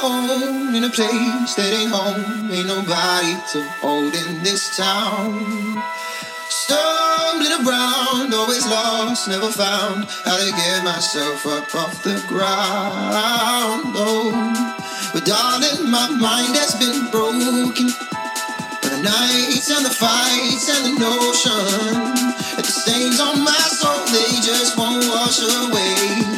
home in a place that ain't home. Ain't nobody to hold in this town. Stumbling around, always lost, never found how to get myself up off the ground. Oh, but darling, my mind has been broken. The nights and the fights and the notion that the stains on my soul they just won't wash away.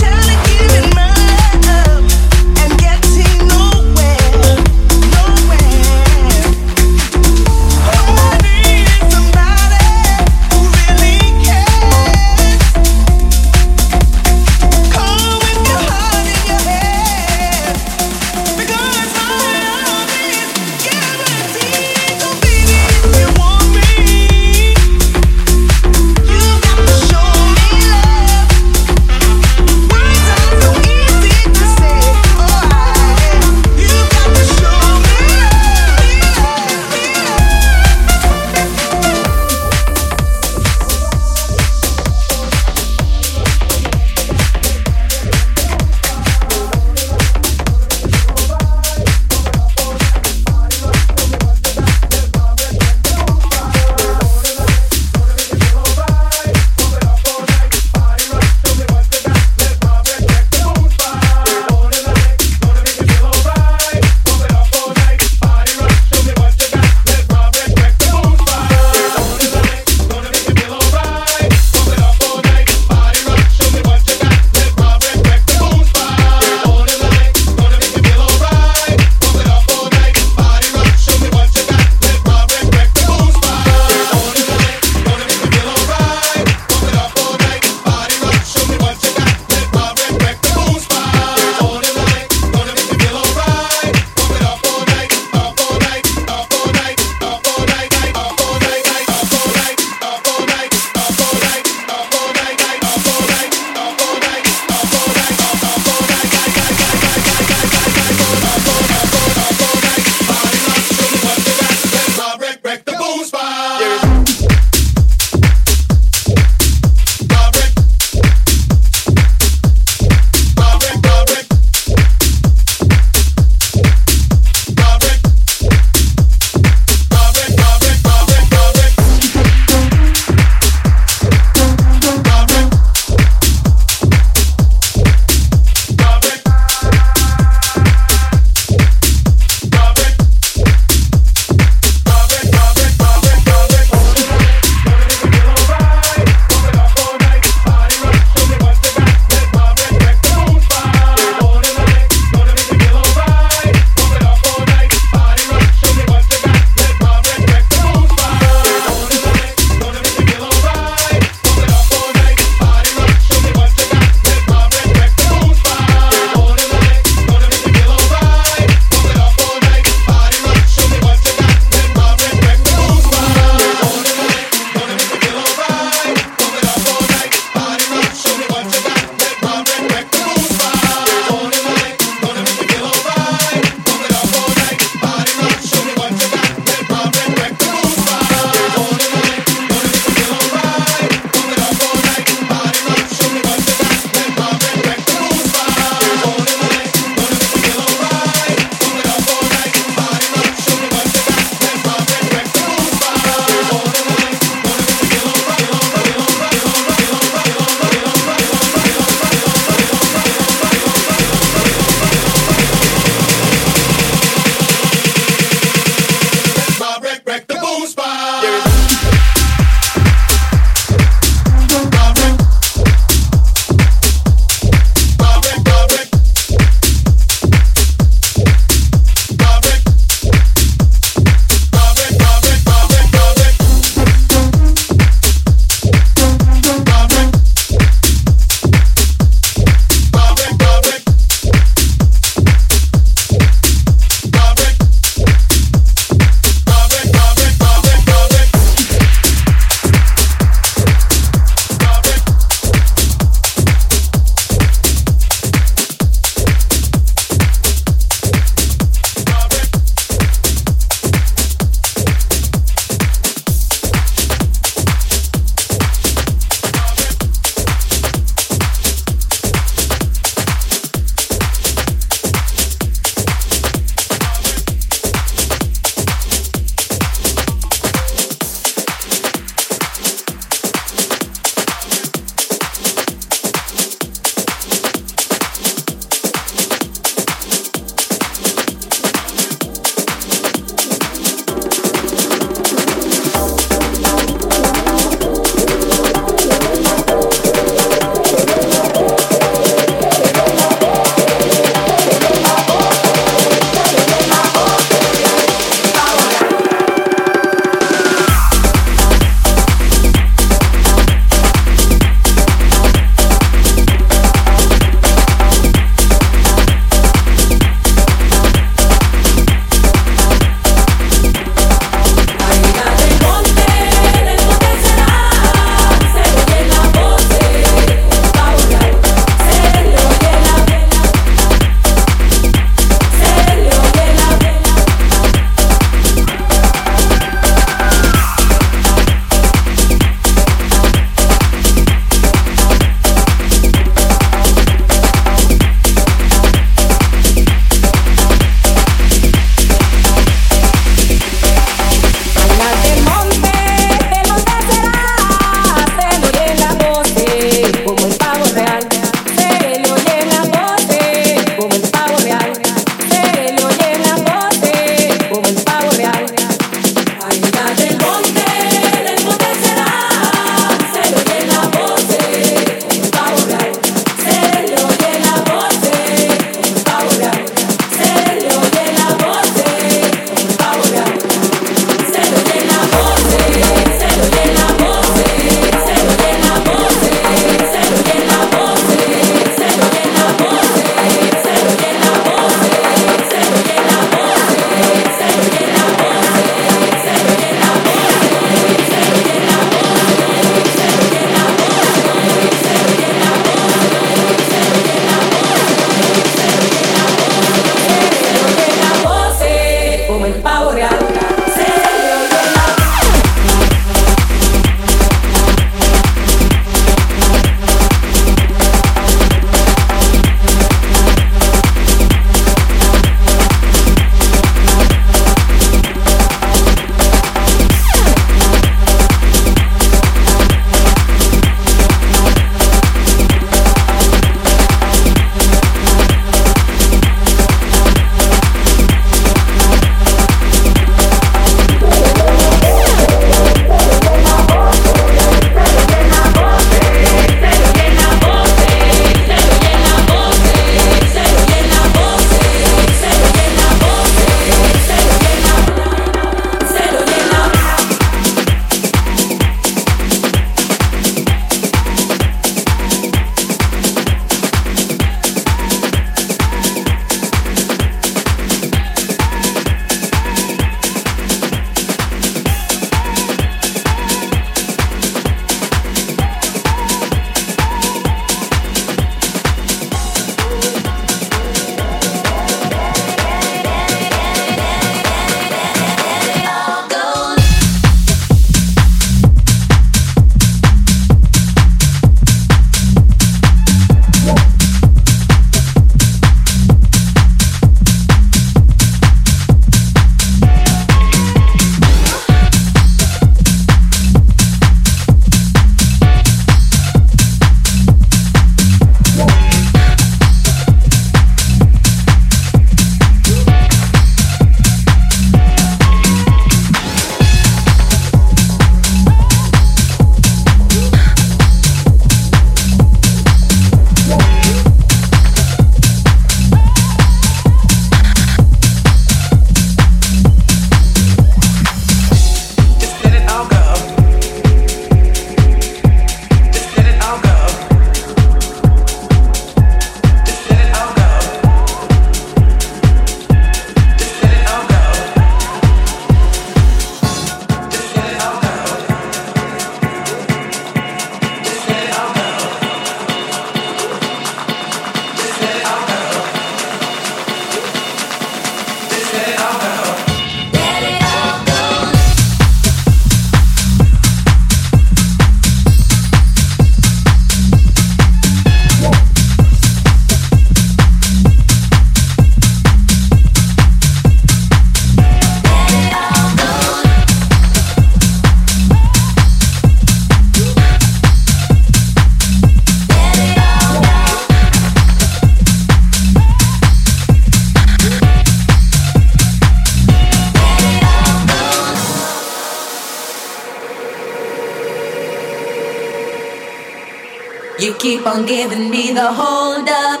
You keep on giving me the hold up.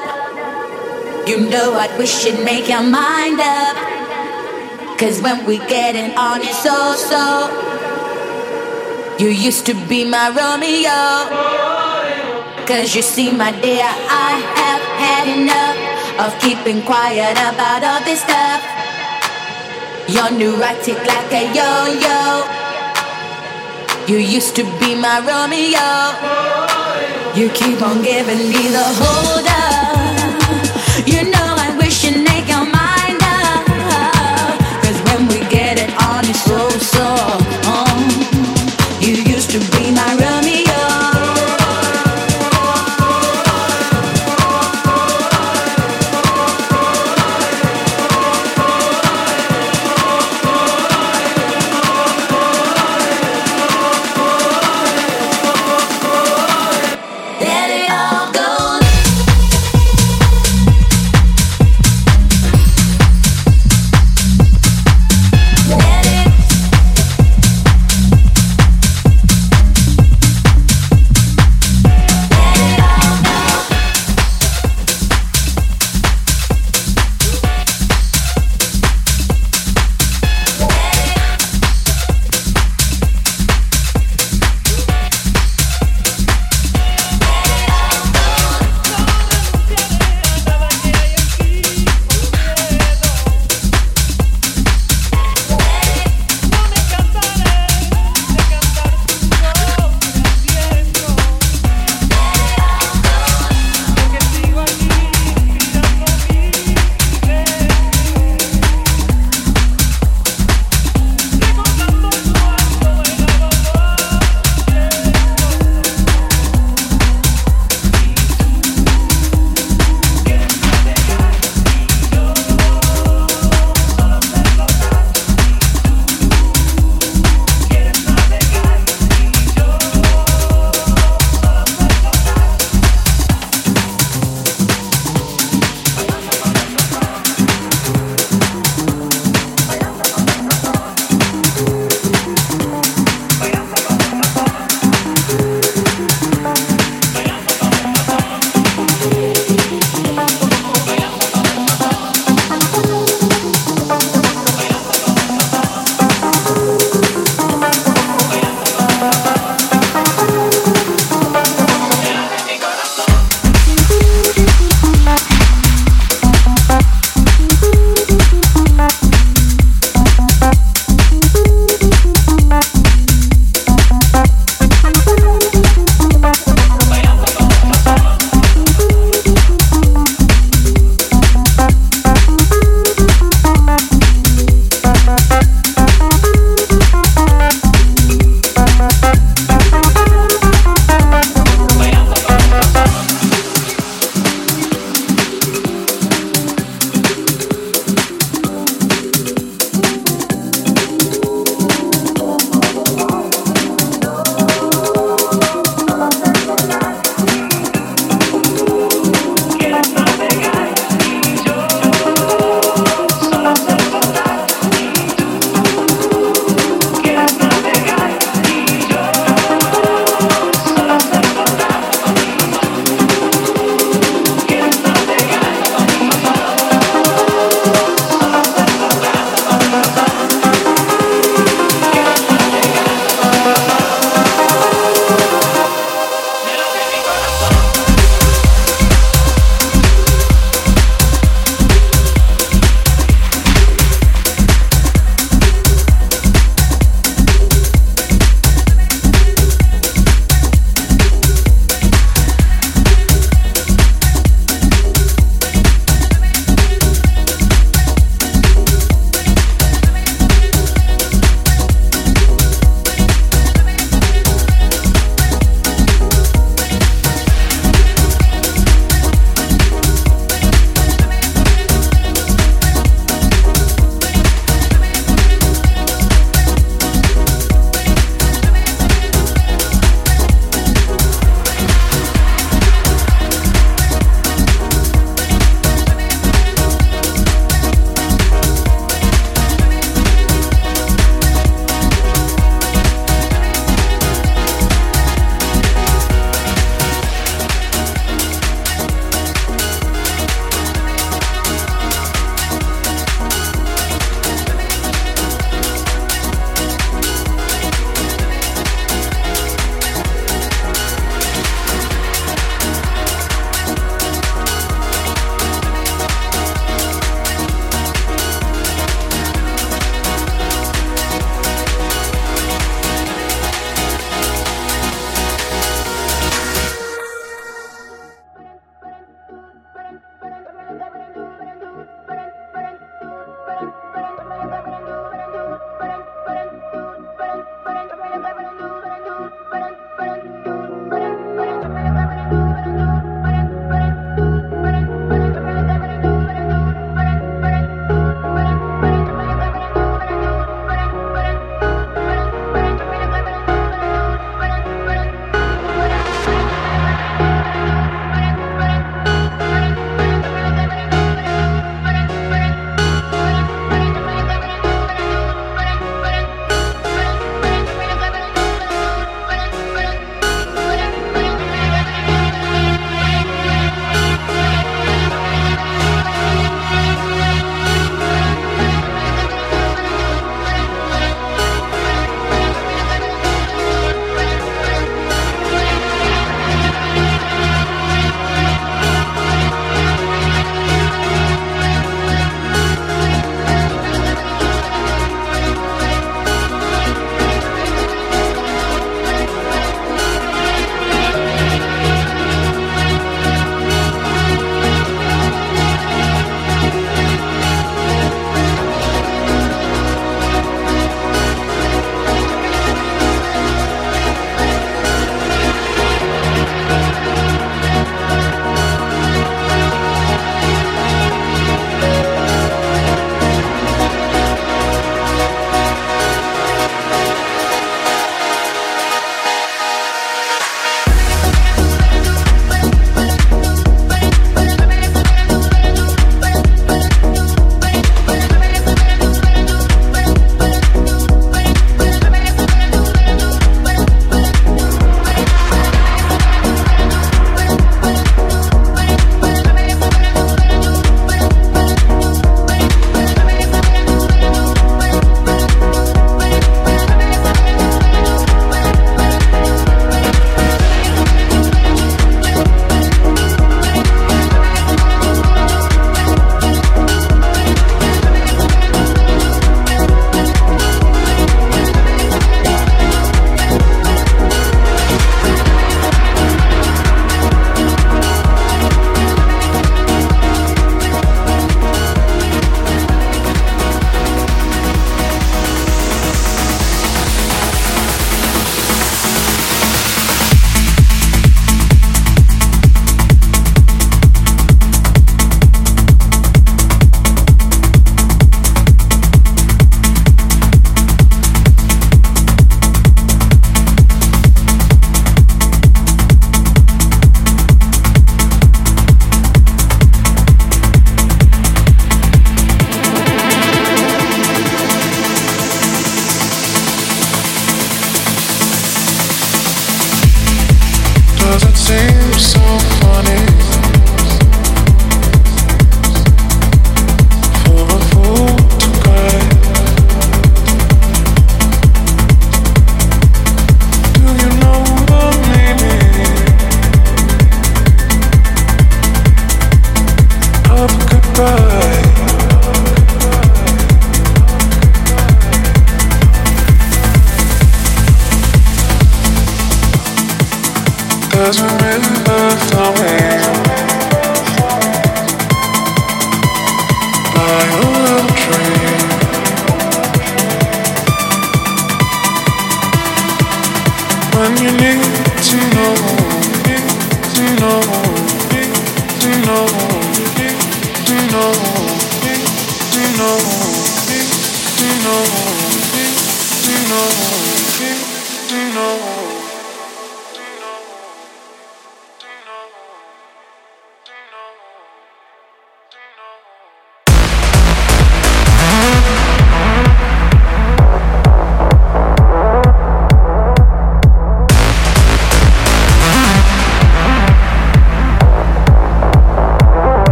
You know I wish you'd make your mind up. Cause when we getting on it's so so. You used to be my Romeo. Cause you see, my dear, I have had enough of keeping quiet about all this stuff. You're neurotic like a yo yo. You used to be my Romeo. You keep on giving me the hold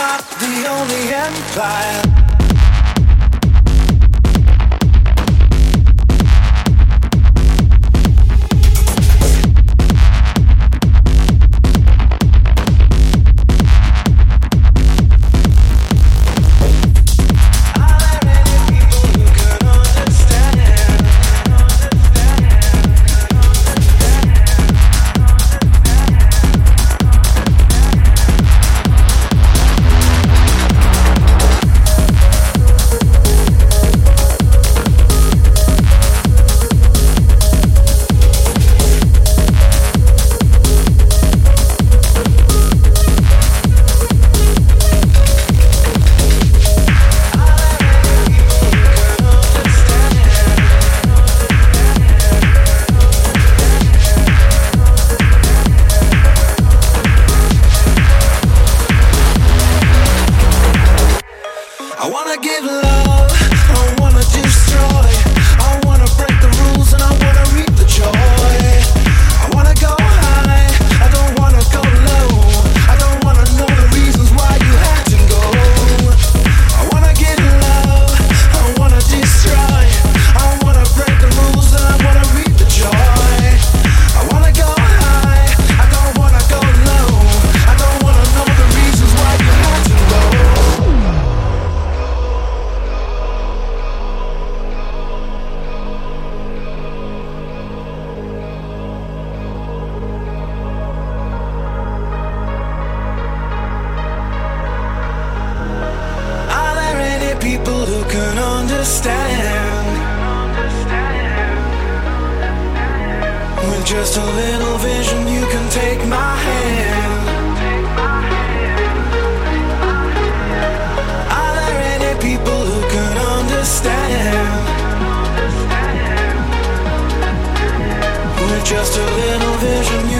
not the only empire. just a little vision, you can take my hand. Are there any people who can understand? We're just a little vision,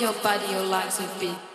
your body, your legs a beat.